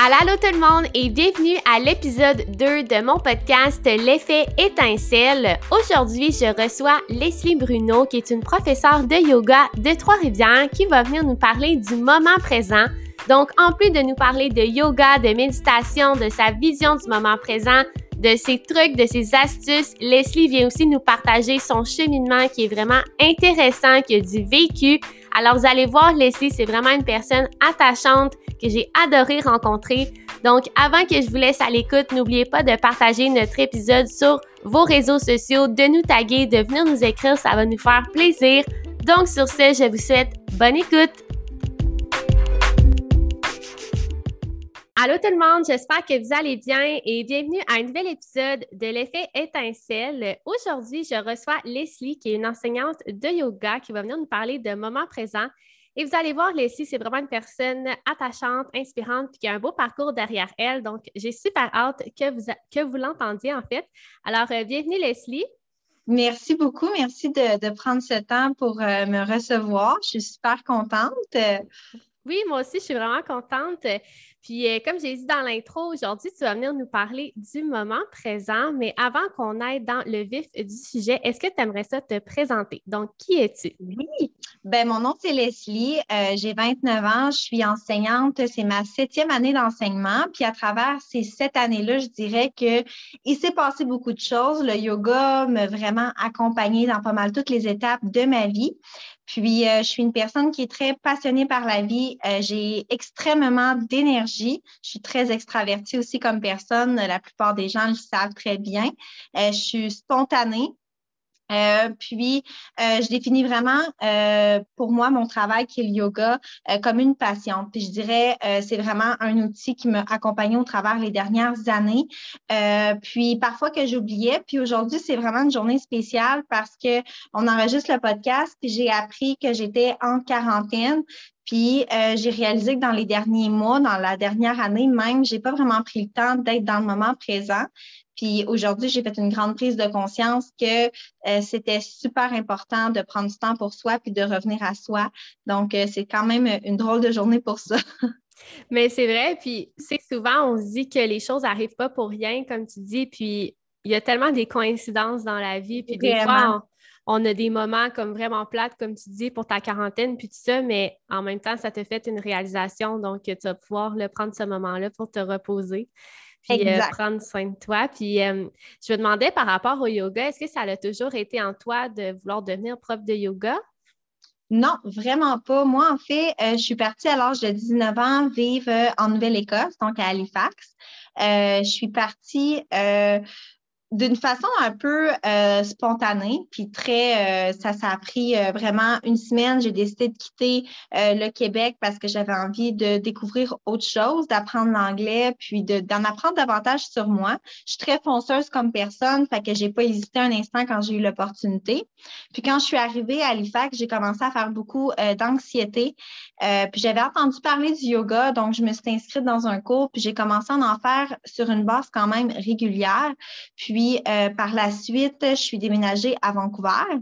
Allô tout le monde et bienvenue à l'épisode 2 de mon podcast L'effet étincelle. Aujourd'hui, je reçois Leslie Bruno qui est une professeure de yoga de Trois-Rivières qui va venir nous parler du moment présent. Donc, en plus de nous parler de yoga, de méditation, de sa vision du moment présent, de ses trucs, de ses astuces, Leslie vient aussi nous partager son cheminement qui est vraiment intéressant, qui a du vécu. Alors, vous allez voir, Leslie, c'est vraiment une personne attachante que j'ai adoré rencontrer. Donc, avant que je vous laisse à l'écoute, n'oubliez pas de partager notre épisode sur vos réseaux sociaux, de nous taguer, de venir nous écrire, ça va nous faire plaisir. Donc, sur ce, je vous souhaite bonne écoute. Allô tout le monde, j'espère que vous allez bien et bienvenue à un nouvel épisode de l'effet étincelle. Aujourd'hui, je reçois Leslie qui est une enseignante de yoga qui va venir nous parler de moment présent et vous allez voir, Leslie, c'est vraiment une personne attachante, inspirante, puis qui a un beau parcours derrière elle. Donc, j'ai super hâte que vous, que vous l'entendiez, en fait. Alors, euh, bienvenue, Leslie. Merci beaucoup. Merci de, prendre ce temps pour euh, me recevoir. Je suis super contente. Oui, moi aussi, je suis vraiment contente. Puis, euh, comme j'ai dit dans l'intro, aujourd'hui, tu vas venir nous parler du moment présent. Mais avant qu'on aille dans le vif du sujet, est-ce que tu aimerais ça te présenter? Donc, qui es-tu? Oui, ben mon nom, c'est Leslie. Euh, j'ai 29 ans. Je suis enseignante. C'est ma septième année d'enseignement. Puis, à travers ces sept années-là, je dirais qu'il s'est passé beaucoup de choses. Le yoga m'a vraiment accompagnée dans pas mal toutes les étapes de ma vie. Puis, euh, je suis une personne qui est très passionnée par la vie. Euh, j'ai extrêmement d'énergie. Je suis très extravertie aussi comme personne. La plupart des gens le savent très bien. Euh, je suis spontanée. Euh, puis, euh, je définis vraiment euh, pour moi mon travail qui est le yoga comme une passion. Puis, je dirais, c'est vraiment un outil qui m'a accompagné au travers les dernières années. puis, parfois que j'oubliais. Puis, aujourd'hui, c'est vraiment une journée spéciale parce que on enregistre le podcast. Puis, j'ai appris que j'étais en quarantaine. Puis j'ai réalisé que dans les derniers mois, dans la dernière année même, j'ai pas vraiment pris le temps d'être dans le moment présent. Puis aujourd'hui, j'ai fait une grande prise de conscience que euh, c'était super important de prendre du temps pour soi puis de revenir à soi. Donc, euh, c'est quand même une drôle de journée pour ça. Mais c'est vrai, puis c'est souvent, on se dit que les choses n'arrivent pas pour rien, comme tu dis, puis il y a tellement des coïncidences dans la vie, puis des fois, on, a des moments comme vraiment plates, comme tu dis, pour ta quarantaine, puis tout ça, mais en même temps, ça te fait une réalisation, donc tu vas pouvoir le prendre ce moment-là pour te reposer puis euh, prendre soin de toi. Puis euh, je me demandais par rapport au yoga, est-ce que ça a toujours été en toi de vouloir devenir prof de yoga? Non, vraiment pas. Moi, en fait, euh, je suis partie à l'âge de 19 ans vivre en Nouvelle-Écosse, donc à Halifax. je suis partie d'une façon un peu euh, spontanée, puis très, euh, ça, ça a pris euh, vraiment une semaine. J'ai décidé de quitter le Québec parce que j'avais envie de découvrir autre chose, d'apprendre l'anglais, puis d'en apprendre davantage sur moi. Je suis très fonceuse comme personne, fait que j'ai pas hésité un instant quand j'ai eu l'opportunité. Puis quand je suis arrivée à Halifax, j'ai commencé à faire beaucoup d'anxiété. puis j'avais entendu parler du yoga, donc je me suis inscrite dans un cours, puis j'ai commencé à en faire sur une base quand même régulière. Puis puis, euh, par la suite, je suis déménagée à Vancouver.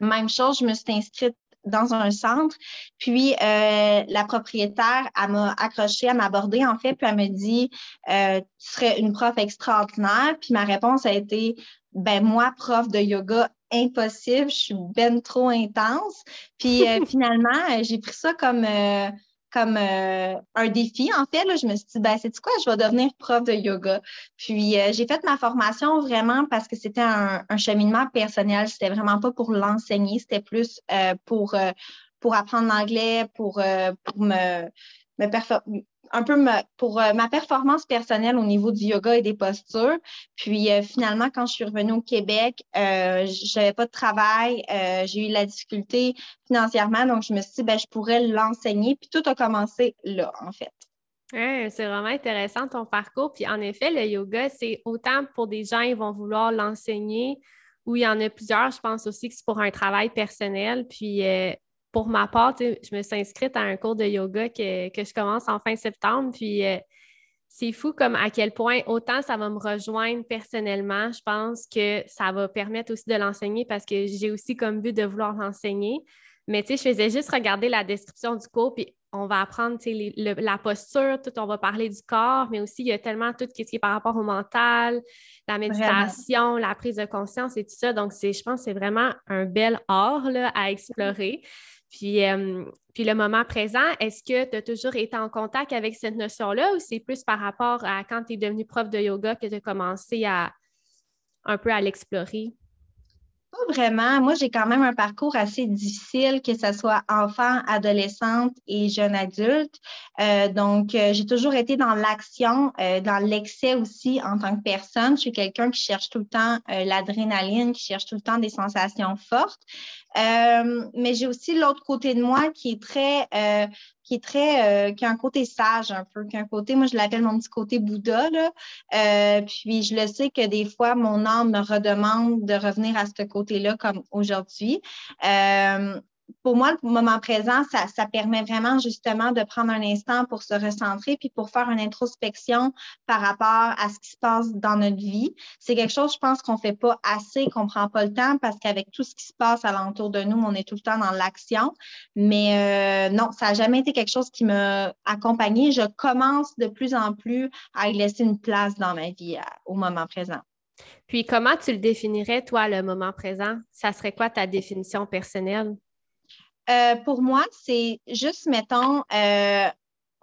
Même chose, je me suis inscrite dans un centre. Puis euh, la propriétaire, elle m'a accroché, elle m'a abordé en fait, puis elle me dit euh, Tu serais une prof extraordinaire. Puis ma réponse a été Ben moi, prof de yoga, impossible, je suis ben trop intense. Puis finalement, j'ai pris ça comme comme euh, un défi. En fait, là, je me suis dit, ben, c'est quoi, je vais devenir prof de yoga. Puis, euh, j'ai fait ma formation vraiment parce que c'était un, cheminement personnel. C'était vraiment pas pour l'enseigner, c'était plus euh, pour, pour apprendre l'anglais, pour, pour me, me un peu pour euh, ma performance personnelle au niveau du yoga et des postures. Puis euh, finalement, quand je suis revenue au Québec, euh, je n'avais pas de travail, j'ai eu la difficulté financièrement, donc je me suis dit, ben, je pourrais l'enseigner. Puis tout a commencé là, en fait. c'est vraiment intéressant ton parcours. Puis en effet, le yoga, c'est autant pour des gens, qui vont vouloir l'enseigner, ou il y en a plusieurs, je pense aussi que c'est pour un travail personnel. Puis pour ma part, je me suis inscrite à un cours de yoga que, je commence en fin septembre. Puis euh, c'est fou comme à quel point autant ça va me rejoindre personnellement. Je pense que ça va permettre aussi de l'enseigner parce que j'ai aussi comme but de vouloir l'enseigner. Mais tu sais, je faisais juste regarder la description du cours, puis on va apprendre la posture, tout, on va parler du corps, mais aussi il y a tellement tout ce qui est par rapport au mental, la méditation, la prise de conscience et tout ça. Donc, je pense que c'est vraiment un bel art à explorer. Puis, euh, puis le moment présent, est-ce que tu as toujours été en contact avec cette notion-là ou c'est plus par rapport à quand tu es devenu prof de yoga que tu as commencé à un peu à l'explorer? Pas vraiment. Moi, j'ai quand même un parcours assez difficile, que ce soit enfant, adolescente et jeune adulte. Euh, donc, euh, j'ai toujours été dans l'action, euh, dans l'excès aussi en tant que personne. Je suis quelqu'un qui cherche tout le temps l'adrénaline, qui cherche tout le temps des sensations fortes. mais j'ai aussi l'autre côté de moi qui est très qui est très, euh, qui a un côté sage un peu, qui a un côté, moi je l'appelle mon petit côté Bouddha, là. Euh, puis je le sais que des fois, mon âme me redemande de revenir à ce côté-là comme aujourd'hui. Euh, pour moi, le moment présent, ça, permet vraiment justement de prendre un instant pour se recentrer puis pour faire une introspection par rapport à ce qui se passe dans notre vie. C'est quelque chose, je pense, qu'on ne fait pas assez, qu'on ne prend pas le temps parce qu'avec tout ce qui se passe alentour de nous, on est tout le temps dans l'action. Mais euh, non, ça n'a jamais été quelque chose qui m'a accompagnée. Je commence de plus en plus à y laisser une place dans ma vie au moment présent. Puis, comment tu le définirais, toi, le moment présent? Ça serait quoi ta définition personnelle? Euh, pour moi, c'est juste, mettons, euh,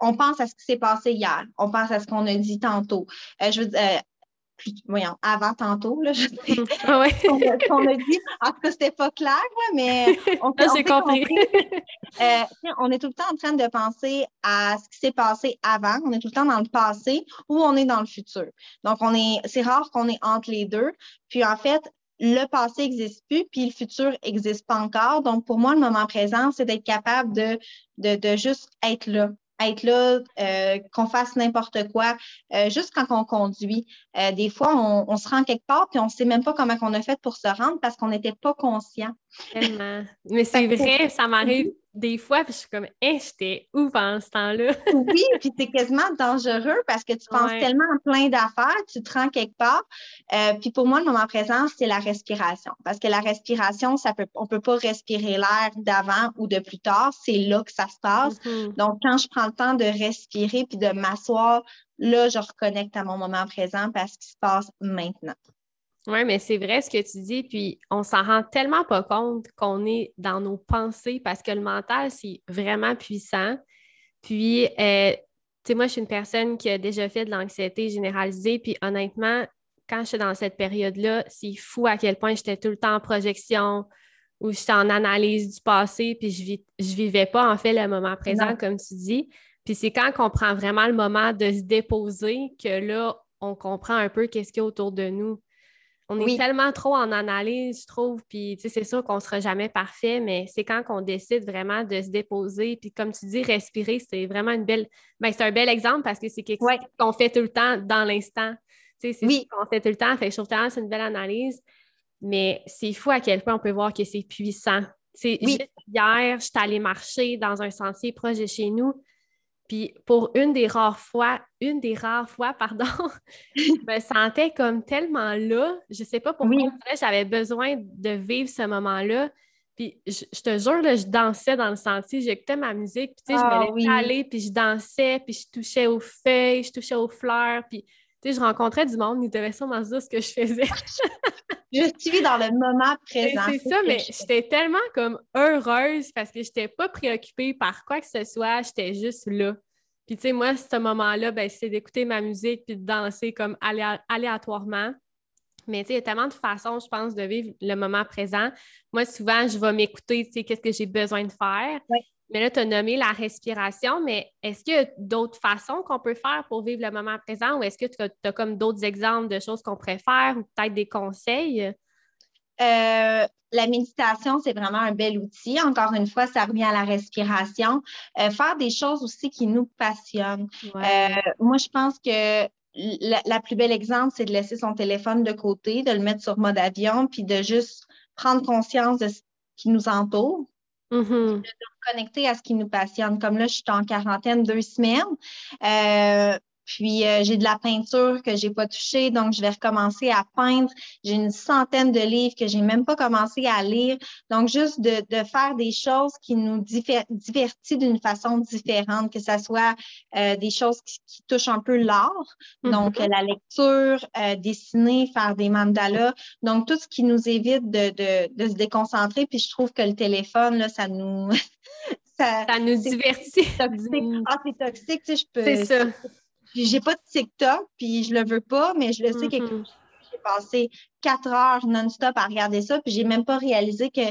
on pense à ce qui s'est passé hier, on pense à ce qu'on a dit tantôt. Euh, je veux dire, voyons, avant tantôt, là, je. Ah on, a, dit, en tout cas, c'était pas clair, mais on, J'ai compris. on est tout le temps en train de penser à ce qui s'est passé avant, on est tout le temps dans le passé ou on est dans le futur. Donc, on est, c'est rare qu'on est entre les deux. Puis, en fait, le passé n'existe plus, puis le futur n'existe pas encore. Donc, pour moi, le moment présent, c'est d'être capable de, de, de, juste être là, être là, euh, qu'on fasse n'importe quoi, euh, juste quand on conduit. Euh, des fois, on, on, se rend quelque part, puis on ne sait même pas comment on a fait pour se rendre parce qu'on n'était pas conscient. Tellement. Mais c'est vrai, ça m'arrive des fois, puis je suis comme, hein, j'étais où pendant ce temps-là? oui, puis c'est quasiment dangereux parce que tu penses tellement à plein d'affaires, tu te rends quelque part. Euh, puis pour moi, le moment présent, c'est la respiration. Parce que la respiration, ça peut, on ne peut pas respirer l'air d'avant ou de plus tard. C'est là que ça se passe. Mm-hmm. Donc, quand je prends le temps de respirer puis de m'asseoir, là, je reconnecte à mon moment présent parce qu'il se passe maintenant. Oui, mais c'est vrai ce que tu dis, puis on s'en rend tellement pas compte qu'on est dans nos pensées parce que le mental, c'est vraiment puissant. Puis, euh, tu sais, moi, je suis une personne qui a déjà fait de l'anxiété généralisée, puis honnêtement, quand je suis dans cette période-là, c'est fou à quel point j'étais tout le temps en projection ou j'étais en analyse du passé, puis je, ne vivais pas en fait le moment présent, comme tu dis. Puis c'est quand on prend vraiment le moment de se déposer que là, on comprend un peu qu'est-ce qu'il y a autour de nous. On est tellement trop en analyse, je trouve, puis c'est sûr qu'on ne sera jamais parfait, mais c'est quand on décide vraiment de se déposer, puis comme tu dis, respirer, c'est vraiment une belle... Ben, c'est un bel exemple parce que c'est quelque chose qu'on fait tout le temps dans l'instant. C'est oui. ce qu'on fait tout le temps, fait je trouve que c'est une belle analyse, mais c'est fou à quel point on peut voir que c'est puissant. C'est hier, je suis allée marcher dans un sentier proche de chez nous, puis pour une des rares fois, une des rares fois, pardon, je me sentais comme tellement là. Je sais pas pourquoi j'avais besoin de vivre ce moment-là. Puis je, te jure, je dansais dans le sentier, j'écoutais ma musique, puis tu sais, je me ah laissais aller, puis je dansais, puis je touchais aux feuilles, je touchais aux fleurs, puis tu sais, je rencontrais du monde, ils devaient sûrement dire ce que je faisais. je suis dans le moment présent. C'est ça, mais j'étais tellement comme heureuse parce que je n'étais pas préoccupée par quoi que ce soit, j'étais juste là. Puis tu sais, moi, ce moment-là, ben, c'est d'écouter ma musique puis de danser comme aléatoirement. Mais tu sais, il y a tellement de façons, je pense, de vivre le moment présent. Moi, souvent, je vais m'écouter, tu sais, qu'est-ce que j'ai besoin de faire. Mais là, tu as nommé la respiration, mais est-ce qu'il y a d'autres façons qu'on peut faire pour vivre le moment présent ou est-ce que tu as, comme d'autres exemples de choses qu'on pourrait faire ou peut-être des conseils? Euh, la méditation, c'est vraiment un bel outil. Encore une fois, ça revient à la respiration. Euh, faire des choses aussi qui nous passionnent. Euh, moi, je pense que la, plus belle exemple, c'est de laisser son téléphone de côté, de le mettre sur mode avion, puis de juste prendre conscience de ce qui nous entoure. Mm-hmm. De nous connecter à ce qui nous passionne. Comme là, je suis en quarantaine deux semaines. Euh, Puis euh, j'ai de la peinture que j'ai pas touchée, donc je vais recommencer à peindre. J'ai une centaine de livres que j'ai même pas commencé à lire. Donc juste de, de faire des choses qui nous divertissent d'une façon différente, que ce soit euh, des choses qui, touchent un peu l'art, donc mm-hmm. la lecture, euh, dessiner, faire des mandalas. Donc tout ce qui nous évite de, de, de se déconcentrer. Puis je trouve que le téléphone là, ça nous ça, ça, nous divertit. Ah, c'est toxique, tu sais, je peux. C'est ça j'ai pas de TikTok, puis je le veux pas, mais je le sais que mm-hmm. j'ai passé quatre heures non-stop à regarder ça, puis j'ai même pas réalisé que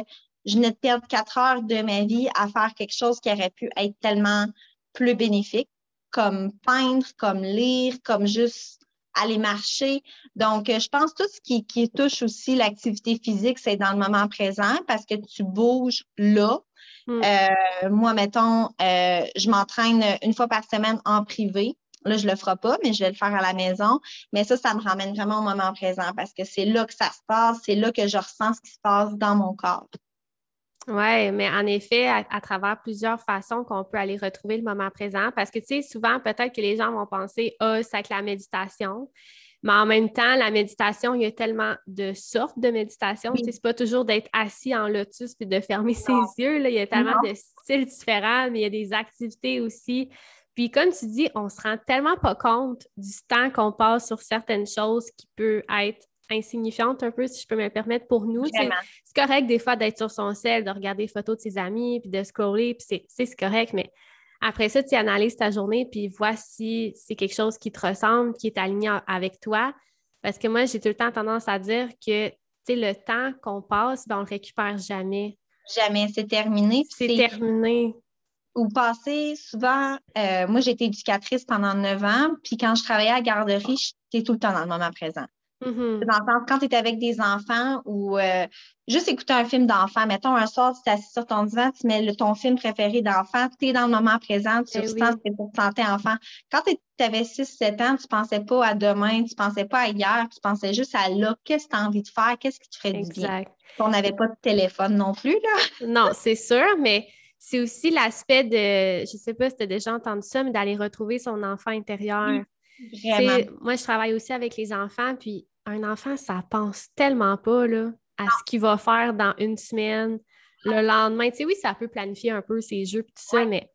je venais de perdre quatre heures de ma vie à faire quelque chose qui aurait pu être tellement plus bénéfique, comme peindre, comme lire, comme juste aller marcher. Donc, je pense tout ce qui, qui touche aussi l'activité physique, c'est dans le moment présent parce que tu bouges là. Mm. Euh, moi, mettons, euh, je m'entraîne une fois par semaine en privé. Là, je ne le ferai pas, mais je vais le faire à la maison. Mais ça, ça me ramène vraiment au moment présent parce que c'est là que ça se passe, c'est là que je ressens ce qui se passe dans mon corps. Oui, mais en effet, à, travers plusieurs façons qu'on peut aller retrouver le moment présent, parce que, tu sais, souvent, peut-être que les gens vont penser, ah, oh, c'est avec la méditation. Mais en même temps, la méditation, il y a tellement de sortes de méditation. Ce n'est pas toujours d'être assis en lotus puis de fermer ses yeux. Là. Il y a tellement de styles différents, mais il y a des activités aussi puis comme tu dis, on se rend tellement pas compte du temps qu'on passe sur certaines choses qui peut être insignifiante un peu, si je peux me permettre, pour nous. C'est correct des fois d'être sur son sel, de regarder des photos de ses amis, puis de scroller, puis c'est correct, mais après ça, tu analyses ta journée, puis vois si c'est quelque chose qui te ressemble, qui est aligné avec toi. Parce que moi, j'ai tout le temps tendance à dire que le temps qu'on passe, ben, on ne le récupère jamais. Jamais, c'est terminé. C'est terminé ou passer souvent, euh, moi j'ai été éducatrice pendant neuf ans, puis quand je travaillais à garderie, j'étais tout le temps dans le moment présent. Mm-hmm. Dans le sens, quand tu es avec des enfants ou euh, juste écouter un film d'enfant, mettons un soir, tu assis sur ton divan, tu mets ton film préféré d'enfant, tu es dans le moment présent, tu eh sens que pour santé enfant. Quand tu avais 6-7 ans, tu pensais pas à demain, tu pensais pas à hier, tu pensais juste à là, qu'est-ce que tu as envie de faire, qu'est-ce qui te ferait du bien? On n'avait pas de téléphone non plus, là. non, c'est sûr, mais c'est aussi l'aspect de, je sais pas si tu as déjà entendu ça, mais d'aller retrouver son enfant intérieur. Moi, je travaille aussi avec les enfants, puis un enfant, ça pense tellement pas là, à ce qu'il va faire dans une semaine, le lendemain. Tu sais, oui, ça peut planifier un peu ses jeux, tout ça, mais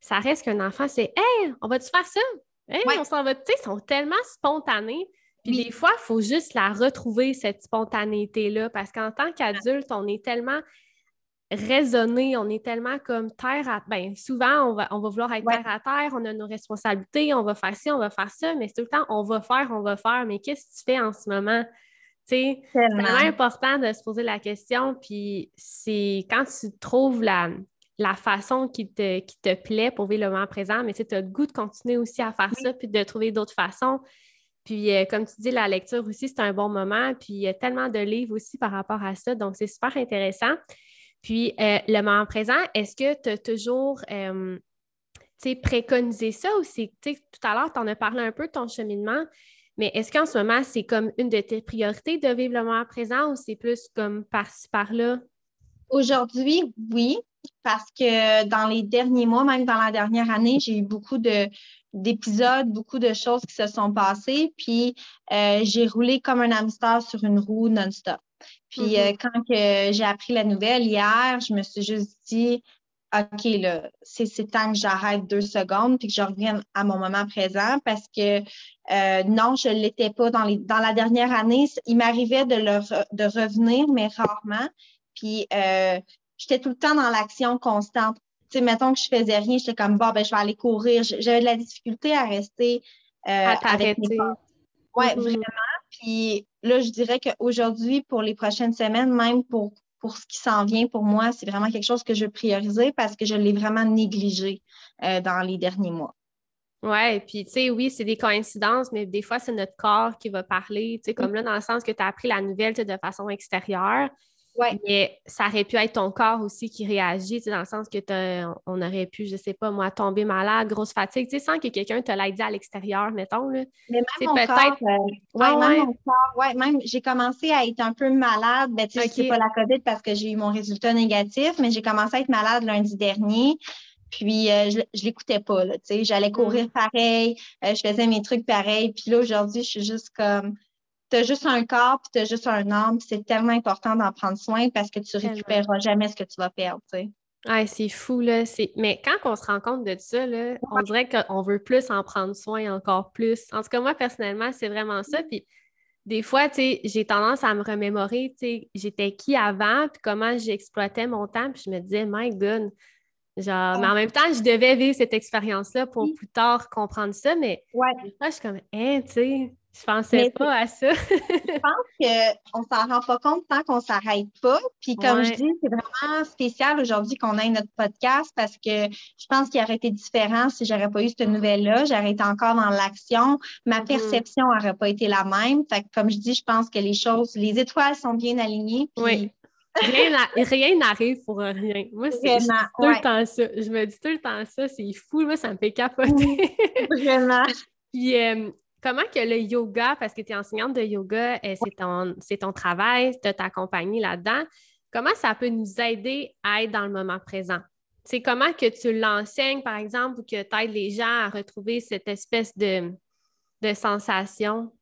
ça reste qu'un enfant, c'est Hey, on va-tu faire ça? Hey, on s'en va. Tu sais, ils sont tellement spontanés. Puis des fois, il faut juste la retrouver, cette spontanéité-là, parce qu'en tant qu'adulte, on est tellement raisonner, on est tellement comme terre à ben souvent on va, on va vouloir être terre à terre, on a nos responsabilités, on va faire ci, on va faire ça, mais tout le temps on va faire, on va faire, mais qu'est-ce que tu fais en ce moment? C'est vraiment important de se poser la question, puis c'est quand tu trouves la, la façon qui te, qui te plaît pour vivre le moment présent, mais tu as le goût de continuer aussi à faire ça, puis de trouver d'autres façons. Puis, euh, comme tu dis, la lecture aussi, c'est un bon moment. Puis, il y a tellement de livres aussi par rapport à ça. Donc, c'est super intéressant. Puis, euh, le moment présent, est-ce que tu as toujours euh, préconisé ça ou c'est, tout à l'heure, tu en as parlé un peu de ton cheminement, mais est-ce qu'en ce moment, c'est comme une de tes priorités de vivre le moment présent ou c'est plus comme par-ci, par-là? Aujourd'hui, oui, parce que dans les derniers mois, même dans la dernière année, j'ai eu beaucoup de, d'épisodes, beaucoup de choses qui se sont passées, puis euh, j'ai roulé comme un hamster sur une roue non-stop. Puis mm-hmm. euh, quand j'ai appris la nouvelle hier, je me suis juste dit, OK, là, c'est, temps que j'arrête deux secondes puis que je revienne à mon moment présent parce que euh, non, je ne l'étais pas dans, les, dans la dernière année. Il m'arrivait de, de revenir, mais rarement. Puis euh, j'étais tout le temps dans l'action constante. Tu sais, mettons que je faisais rien, j'étais comme, bon, ben, je vais aller courir. J'avais de la difficulté à rester. à t'arrêter. Oui, mm-hmm. vraiment. Puis là, je dirais qu'aujourd'hui, pour les prochaines semaines, même pour, pour ce qui s'en vient, pour moi, c'est vraiment quelque chose que je prioriser parce que je l'ai vraiment négligé euh, dans les derniers mois. Oui, puis tu sais, oui, c'est des coïncidences, mais des fois, c'est notre corps qui va parler, tu sais, comme là, dans le sens que tu as appris la nouvelle de façon extérieure. Mais ça aurait pu être ton corps aussi qui réagit, dans le sens que on aurait pu, je sais pas, moi, tomber malade, grosse fatigue, tu sais, sans que quelqu'un te l'ait dit à l'extérieur, mettons. Là. Mais même mon corps, euh, ouais, même mon corps, ouais, même j'ai commencé à être un peu malade, ben, tu sais, c'est pas la COVID parce que j'ai eu mon résultat négatif, mais j'ai commencé à être malade lundi dernier. Puis euh, je, je l'écoutais pas, tu sais. J'allais courir Mm. pareil, euh, je faisais mes trucs pareil. Puis là, aujourd'hui, je suis juste comme, t'as juste un corps, puis t'as juste un âme. C'est tellement important d'en prendre soin parce que tu Tellement. récupéreras jamais ce que tu vas perdre, tu sais. Ouais, c'est fou, là. Mais quand on se rend compte de ça, là, on dirait qu'on veut plus en prendre soin encore plus. En tout cas, moi, personnellement, c'est vraiment ça. Puis des fois, tu sais, j'ai tendance à me remémorer, tu sais, j'étais qui avant, puis comment j'exploitais mon temps, puis je me disais, my God, genre, mais en même temps, je devais vivre cette expérience-là pour plus tard comprendre ça, mais Ouais. des fois, je suis comme, hein, tu sais, je pensais Mais pas à ça. Je pense qu'on s'en rend pas compte tant qu'on s'arrête pas. Puis comme je dis, c'est vraiment spécial aujourd'hui qu'on ait notre podcast parce que je pense qu'il aurait été différent si j'aurais pas eu cette nouvelle-là. J'aurais été encore dans l'action. Ma Mhm. perception n'aurait pas été la même. Fait que comme je dis, je pense que les choses, les étoiles sont bien alignées. Puis Oui. Rien n'a- rien n'arrive pour rien. Moi, c'est tout ouais. le temps ça. Je me dis tout le temps ça. C'est fou. Moi, ça me fait capoter. Vraiment. Puis, euh, comment que le yoga, parce que tu es enseignante de yoga, euh, c'est ton, c'est ton travail, tu ta compagnie là-dedans, comment ça peut nous aider à être dans le moment présent? C'est comment que tu l'enseignes, par exemple, ou que tu aides les gens à retrouver cette espèce de, de sensation?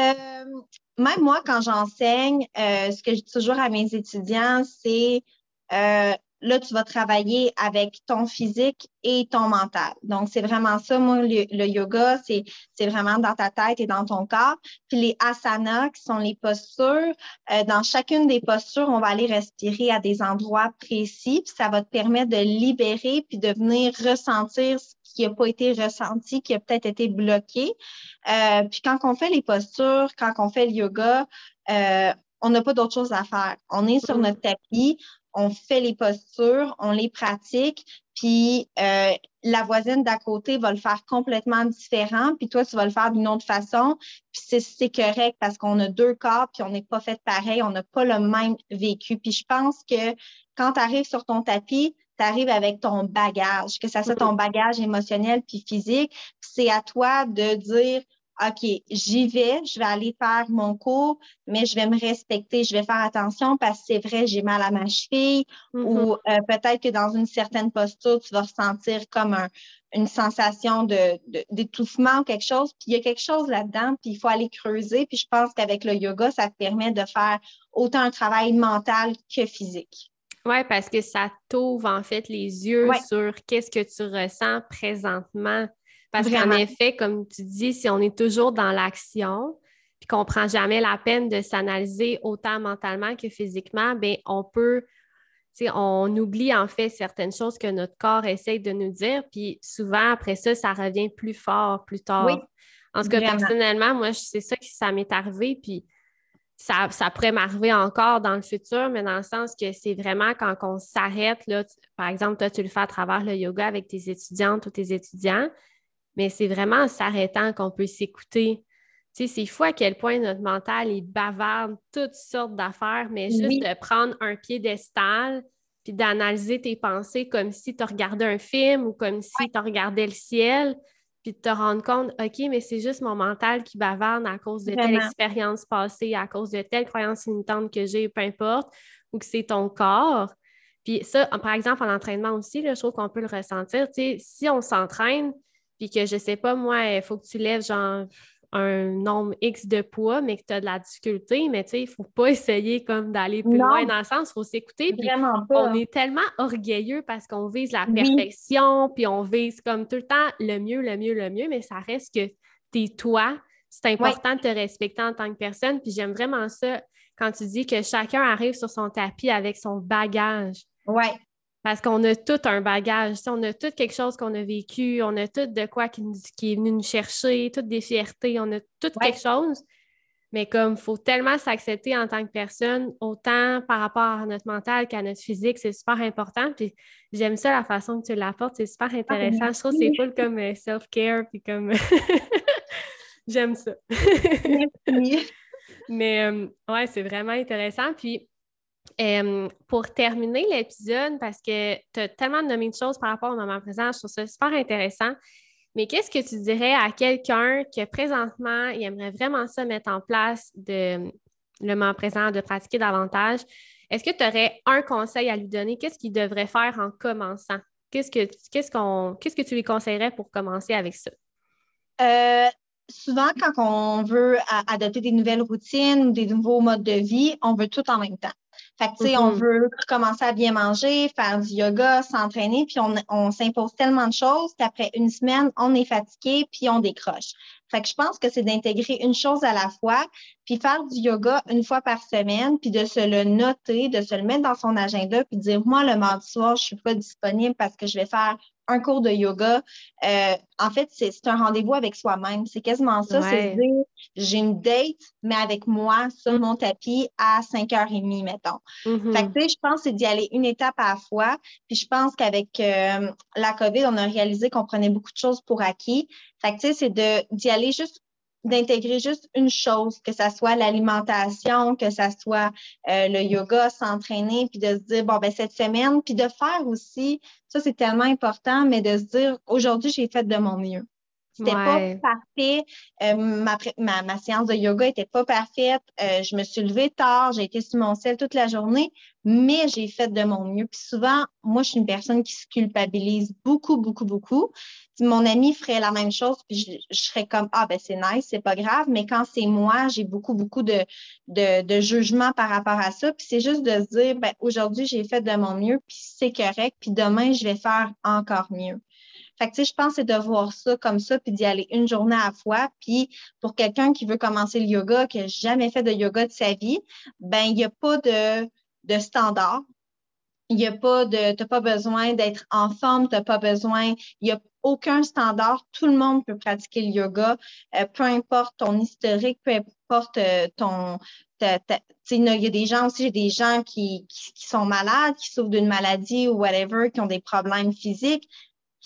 Euh, même moi, quand j'enseigne, euh, ce que je dis toujours à mes étudiants, c'est euh, là, tu vas travailler avec ton physique et ton mental. Donc, c'est vraiment ça. Moi, le, le yoga, c'est, c'est vraiment dans ta tête et dans ton corps. Puis les asanas, qui sont les postures, euh, dans chacune des postures, on va aller respirer à des endroits précis. Puis ça va te permettre de libérer puis de venir ressentir ce qui n'a pas été ressenti, qui a peut-être été bloqué. Euh, puis quand on fait les postures, quand on fait le yoga, euh, on n'a pas d'autre chose à faire. On est sur Mm. notre tapis, on fait les postures, on les pratique, puis euh, la voisine d'à côté va le faire complètement différent, puis toi, tu vas le faire d'une autre façon, puis c'est, correct parce qu'on a deux corps, puis on n'est pas fait pareil, on n'a pas le même vécu. Puis je pense que quand tu arrives sur ton tapis, tu arrives avec ton bagage, que ça soit ton bagage émotionnel puis physique, c'est à toi de dire OK, j'y vais, je vais aller faire mon cours, mais je vais me respecter, je vais faire attention parce que c'est vrai, j'ai mal à ma cheville ou euh, peut-être que dans une certaine posture, tu vas ressentir comme un- une sensation de, de- d'étouffement ou quelque chose. Puis il y a quelque chose là-dedans, puis il faut aller creuser. Puis je pense qu'avec le yoga, ça te permet de faire autant un travail mental que physique. Oui, parce que ça t'ouvre en fait les yeux Ouais. sur qu'est-ce que tu ressens présentement. Parce qu'en effet, comme tu dis, si on est toujours dans l'action, puis qu'on ne prend jamais la peine de s'analyser autant mentalement que physiquement, bien, on peut, tu sais, on oublie en fait certaines choses que notre corps essaye de nous dire, puis souvent après ça, ça revient plus fort plus tard. Oui, en tout cas, vraiment. personnellement, moi, c'est ça qui ça m'est arrivé, puis ça, ça pourrait m'arriver encore dans le futur, mais dans le sens que c'est vraiment quand on s'arrête, là, tu- par exemple, toi, tu le fais à travers le yoga avec tes étudiantes ou tes étudiants, mais c'est vraiment en s'arrêtant qu'on peut s'écouter. Tu sais, c'est fou à quel point notre mental, il bavarde toutes sortes d'affaires, mais juste Oui. de prendre un piédestal puis d'analyser tes pensées comme si tu regardais un film ou comme si tu regardais le ciel, puis de te rendre compte, OK, mais c'est juste mon mental qui bavarde à cause de telle expérience passée, à cause de telle croyance limitante que j'ai, peu importe, ou que c'est ton corps. Puis ça, par exemple, en entraînement aussi, là, je trouve qu'on peut le ressentir. Tu sais, si on s'entraîne, puis que je sais pas, moi, il faut que tu lèves genre un nombre X de poids, mais que tu as de la difficulté, mais tu sais, il faut pas essayer comme d'aller plus Non. loin dans le sens, il faut s'écouter. Puis Vraiment pas. on est tellement orgueilleux parce qu'on vise la Oui. perfection, puis on vise comme tout le temps le mieux, le mieux, le mieux, mais ça reste que t'es toi. C'est important de te respecter en tant que personne. Puis j'aime vraiment ça quand tu dis que chacun arrive sur son tapis avec son bagage. Ouais. Parce qu'on a tout un bagage. On a tout quelque chose qu'on a vécu, on a tout de quoi qui, nous- qui est venu nous chercher, toutes des fiertés, on a tout Ouais. quelque chose. Mais comme il faut tellement s'accepter en tant que personne, autant par rapport à notre mental qu'à notre physique, c'est super important. Puis j'aime ça la façon que tu l'apportes, c'est super intéressant. Je trouve que c'est cool comme euh, self-care, puis comme j'aime ça. Merci. Mais euh, ouais, c'est vraiment intéressant. Puis euh, pour terminer l'épisode, parce que tu as tellement nommé de choses par rapport au moment présent, je trouve ça super intéressant. Mais qu'est-ce que tu dirais à quelqu'un que présentement, il aimerait vraiment ça mettre en place de le moment présent, de pratiquer davantage? Est-ce que tu aurais un conseil à lui donner? Qu'est-ce qu'il devrait faire en commençant? qu'est-ce que, que tu lui conseillerais pour commencer avec ça? Euh, souvent, quand on veut adopter des nouvelles routines ou des nouveaux modes de vie, on veut tout en même temps. Fait que, tu sais, on mm-hmm. veut commencer à bien manger, faire du yoga, s'entraîner, puis on, on s'impose tellement de choses qu'après une semaine, on est fatigué, puis on décroche. Fait que je pense que c'est d'intégrer une chose à la fois, puis faire du yoga une fois par semaine, puis de se le noter, de se le mettre dans son agenda, puis dire, moi, le mardi soir, je suis pas disponible parce que je vais faire un cours de yoga. Euh, en fait, c'est un rendez-vous avec soi-même. C'est quasiment ça. C'est dire, j'ai une date, mais avec moi sur mon tapis à 5h30, mettons. Mm-hmm. Fait que, tu sais, je pense c'est d'y aller une étape à la fois. Puis je pense qu'avec euh, la COVID, on a réalisé qu'on prenait beaucoup de choses pour acquis. Fait que, tu sais, c'est d'y aller juste d'intégrer juste une chose, que ça soit l'alimentation, que ça soit euh, le yoga, s'entraîner, puis de se dire, bon, ben cette semaine, puis de faire aussi, ça c'est tellement important, mais de se dire, aujourd'hui, j'ai fait de mon mieux. C'était pas parfait. Euh, ma, ma, séance de yoga était pas parfaite. Euh, je me suis levée tard, j'ai été sur mon sel toute la journée, mais j'ai fait de mon mieux. Puis souvent, moi, je suis une personne qui se culpabilise beaucoup, beaucoup, beaucoup. Si mon ami ferait la même chose, puis je, serais comme Ah, ben c'est nice, c'est pas grave. Mais quand c'est moi, j'ai beaucoup, beaucoup de, de, de, jugement par rapport à ça. Puis c'est juste de se dire ben, aujourd'hui, j'ai fait de mon mieux, puis c'est correct, puis demain, je vais faire encore mieux. Fait que, je pense c'est de voir ça comme ça, puis d'y aller une journée à la fois. Puis pour quelqu'un qui veut commencer le yoga, qui n'a jamais fait de yoga de sa vie, ben il n'y a pas de, de standard. Il n'y a pas de, tu n'as pas besoin d'être en forme, tu n'as pas besoin, il n'y a aucun standard. Tout le monde peut pratiquer le yoga, euh, peu importe ton historique, peu importe euh, ton, il y a des gens aussi, j'ai des gens qui, qui, sont malades, qui souffrent d'une maladie ou whatever, qui ont des problèmes physiques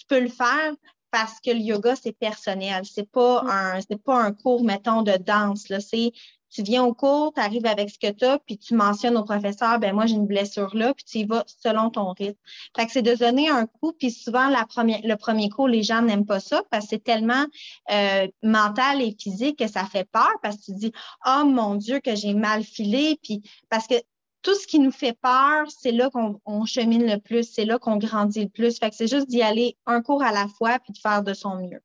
tu peux le faire parce que le yoga, c'est personnel. C'est pas mm. un, c'est pas un cours, mettons, de danse. Là. C'est, tu viens au cours, tu arrives avec ce que tu as, puis tu mentionnes au professeur, ben moi, j'ai une blessure là, puis tu y vas selon ton rythme. Fait que c'est de donner un coup, puis souvent, la première, le premier cours, les gens n'aiment pas ça parce que c'est tellement euh, mental et physique que ça fait peur parce que tu dis, oh mon Dieu, que j'ai mal filé, puis parce que tout ce qui nous fait peur, c'est là qu'on chemine le plus, c'est là qu'on grandit le plus. Fait que c'est juste d'y aller un cours à la fois puis de faire de son mieux.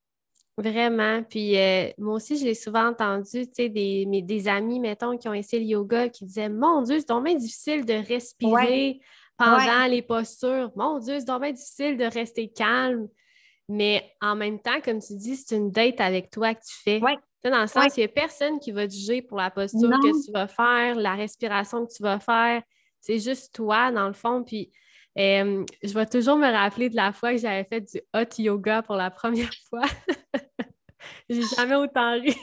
Vraiment. Puis euh, moi aussi, je l'ai souvent entendu, tu sais, des, des amis, mettons, qui ont essayé le yoga, qui disaient Mon Dieu, c'est tombé difficile de respirer pendant les postures. Mon Dieu, c'est tombé difficile de rester calme. Mais en même temps, comme tu dis, c'est une date avec toi que tu fais. Ouais dans le sens, il n'y a personne qui va te juger pour la posture que tu vas faire, la respiration que tu vas faire. C'est juste toi, dans le fond. Puis, je vais toujours me rappeler de la fois que j'avais fait du hot yoga pour la première fois. J'ai jamais autant ri.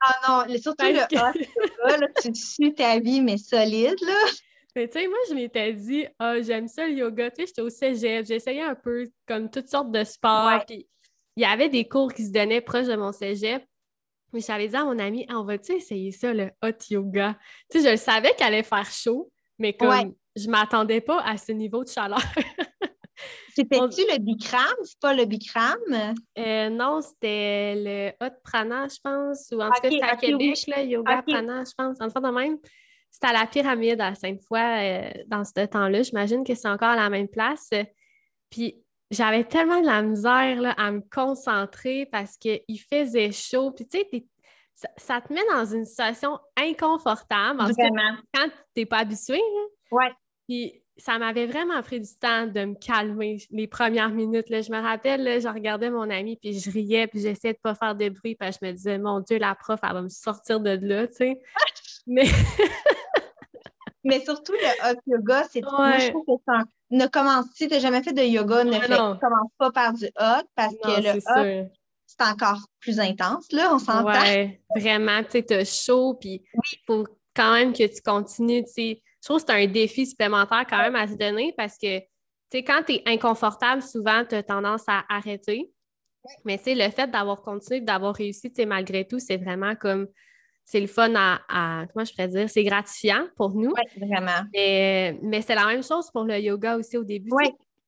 ah non, surtout le hot yoga, là, tu suis ta vie, mais solide, là. Mais tu sais, moi, je m'étais dit, ah, j'aime ça le yoga. Tu sais, j'étais au cégep, j'essayais un peu comme toutes sortes de sports. Puis il y avait des cours qui se donnaient proche de mon cégep. Mais j'avais dit à mon ami, on va-tu essayer ça, le hot yoga? Tu sais, je le savais qu'elle allait faire chaud, mais comme je je m'attendais pas à ce niveau de chaleur. C'était-tu le Bikram? C'est pas le Bikram? Euh, non, c'était le Hot Prana, je pense. Ou en tout cas, c'était à Québec, le Yoga Prana, je pense. En fait, de même, c'était à la pyramide à Sainte-Foy euh, dans ce temps-là. J'imagine que c'est encore à la même place. Puis j'avais tellement de la misère là, à me concentrer parce qu'il faisait chaud. Puis tu sais, ça, te met dans une situation inconfortable quand tu n'es pas habitué. Ouais. Puis ça m'avait vraiment pris du temps de me calmer les premières minutes. Là. Je me rappelle, là, je regardais mon ami, puis je riais, puis j'essayais de ne pas faire de bruit, parce que je me disais, mon Dieu, la prof, elle va me sortir de là, tu sais. Mais... Mais surtout, le hot yoga, c'est ouais. je trouve que c'est ne commence, si tu n'as jamais fait de yoga, ne commence pas par du hot parce que le hot, c'est encore plus intense, là, on s'entend. Oui, vraiment, tu sais, tu chaud, puis il faut quand même que tu continues, tu sais. Je trouve que c'est un défi supplémentaire quand même à se donner parce que, tu sais, quand tu es inconfortable, souvent, tu as tendance à arrêter. Mais, tu sais, le fait d'avoir continué, d'avoir réussi, tu sais, malgré tout, c'est vraiment comme c'est le fun à, comment je pourrais dire, c'est gratifiant pour nous. Oui, vraiment. Mais, mais c'est la même chose pour le yoga aussi au début. Oui.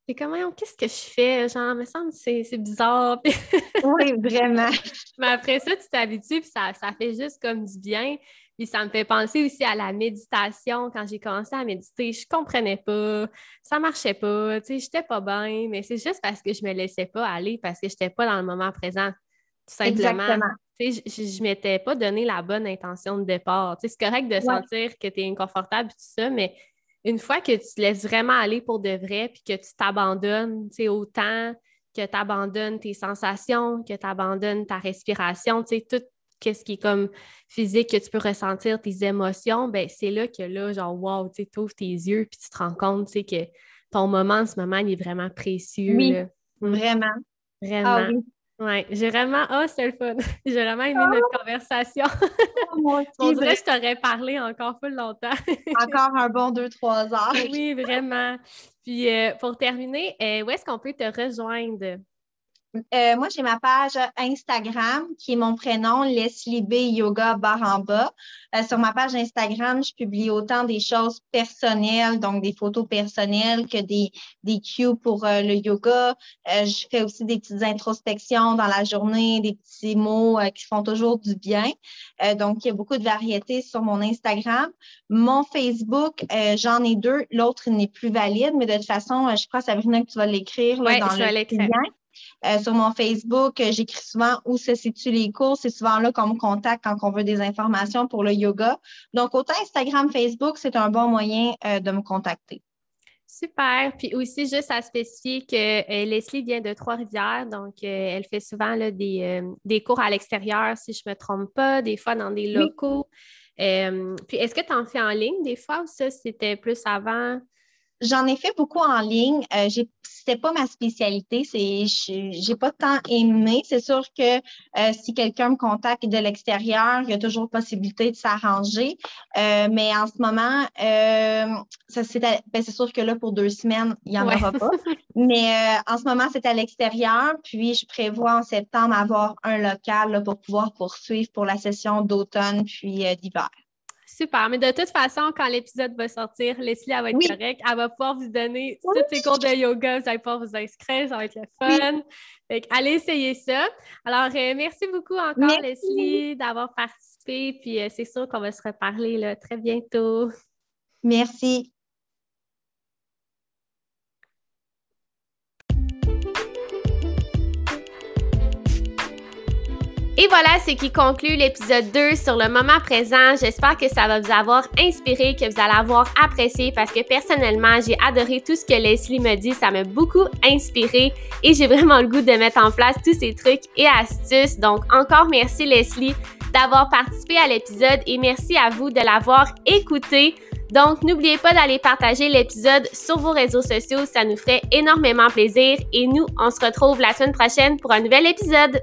C'est comme, qu'est-ce que je fais? Genre, me semble c'est, c'est bizarre. oui, vraiment. mais après ça, tu t'habitues, puis ça, ça fait juste comme du bien. Puis ça me fait penser aussi à la méditation. Quand j'ai commencé à méditer, je comprenais pas, ça marchait pas, tu sais, j'étais pas bien, mais c'est juste parce que je me laissais pas aller, parce que j'étais pas dans le moment présent, tout simplement. Exactement. Je, je, m'étais pas donné la bonne intention de départ. C'est correct de sentir que tu es inconfortable et tout ça, mais une fois que tu te laisses vraiment aller pour de vrai, puis que tu t'abandonnes, tu sais, autant que tu abandonnes tes sensations, que tu abandonnes ta respiration, tu sais, tout ce qui est comme physique, que tu peux ressentir, tes émotions, ben c'est là que là, genre, wow, tu ouvres tes yeux puis tu te rends compte, tu sais, que ton moment en ce moment, il est vraiment précieux. Oui, vraiment. Vraiment. Ah, oui. Oui, j'ai vraiment. Ah, oh, c'est le fun. j'ai vraiment aimé notre ah! conversation. Oh, moi aussi, On dirait que je t'aurais parlé encore plus longtemps. encore un bon deux, trois heures. oui, vraiment. Puis euh, pour terminer, euh, où est-ce qu'on peut te rejoindre? Euh, moi, j'ai ma page Instagram qui est mon prénom, Leslie B Yoga Baramba. Euh, sur ma page Instagram, je publie autant des choses personnelles, donc des photos personnelles, que des, des cues pour euh, le yoga. je fais aussi des petites introspections dans la journée, des petits mots qui font toujours du bien. donc, il y a beaucoup de variétés sur mon Instagram. Mon Facebook, j'en ai deux. L'autre n'est plus valide, mais de toute façon, je crois, Sabrina, que tu vas l'écrire dans le lien. Euh, sur mon Facebook, euh, j'écris souvent où se situent les cours. C'est souvent là qu'on me contacte quand on veut des informations pour le yoga. Donc, autant Instagram, Facebook, c'est un bon moyen euh, de me contacter. Super. Puis aussi, juste à spécifier que Leslie vient de Trois-Rivières, donc elle fait souvent des, cours à l'extérieur, si je ne me trompe pas, des fois dans des locaux. puis est-ce que tu en fais en ligne des fois ou ça, c'était plus avant? J'en ai fait beaucoup en ligne. Euh, c'était pas ma spécialité. C'est, j'ai pas tant aimé. C'est sûr que euh, si quelqu'un me contacte de l'extérieur, il y a toujours possibilité de s'arranger. Euh, mais en ce moment, euh, c'est, ben, c'est sûr que là pour deux semaines, il y en aura pas. mais en ce moment, c'est à l'extérieur. Puis je prévois en septembre avoir un local pour pouvoir poursuivre pour la session d'automne puis d'hiver. Super. Mais de toute façon, quand l'épisode va sortir, Leslie, elle va être correcte. Elle va pouvoir vous donner tous ses cours de yoga. Vous allez pouvoir vous inscrire. Ça va être le fun. allez essayer ça. Alors, euh, merci beaucoup encore, Leslie, d'avoir participé. Puis, euh, c'est sûr qu'on va se reparler là, très bientôt. Merci. Et voilà ce qui conclut l'épisode 2 sur le moment présent. J'espère que ça va vous avoir inspiré, que vous allez avoir apprécié parce que personnellement, j'ai adoré tout ce que Leslie me dit. Ça m'a beaucoup inspiré et j'ai vraiment le goût de mettre en place tous ces trucs et astuces. Donc, encore merci Leslie d'avoir participé à l'épisode et merci à vous de l'avoir écouté. Donc, n'oubliez pas d'aller partager l'épisode sur vos réseaux sociaux, ça nous ferait énormément plaisir et nous, on se retrouve la semaine prochaine pour un nouvel épisode.